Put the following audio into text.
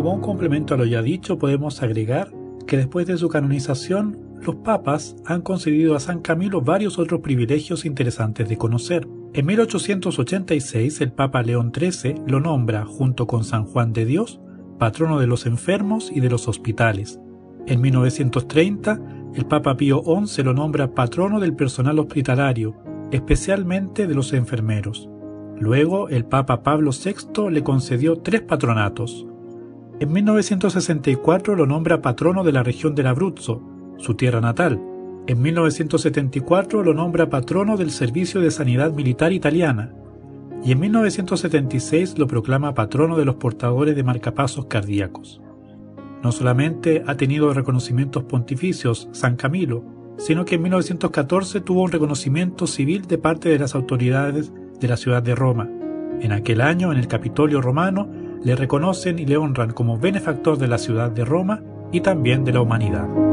Como un complemento a lo ya dicho, podemos agregar que después de su canonización, los papas han concedido a San Camilo varios otros privilegios interesantes de conocer. En 1886 el Papa León XIII lo nombra, junto con San Juan de Dios, patrono de los enfermos y de los hospitales. En 1930 el Papa Pío XI lo nombra patrono del personal hospitalario, especialmente de los enfermeros. Luego el Papa Pablo VI le concedió tres patronatos. En 1964 lo nombra patrono de la región del Abruzzo, su tierra natal. En 1974 lo nombra patrono del Servicio de Sanidad Militar Italiana. Y en 1976 lo proclama patrono de los portadores de marcapasos cardíacos. No solamente ha tenido reconocimientos pontificios San Camilo, sino que en 1914 tuvo un reconocimiento civil de parte de las autoridades de la ciudad de Roma. En aquel año, en el Capitolio romano, le reconocen y le honran como benefactor de la ciudad de Roma y también de la humanidad.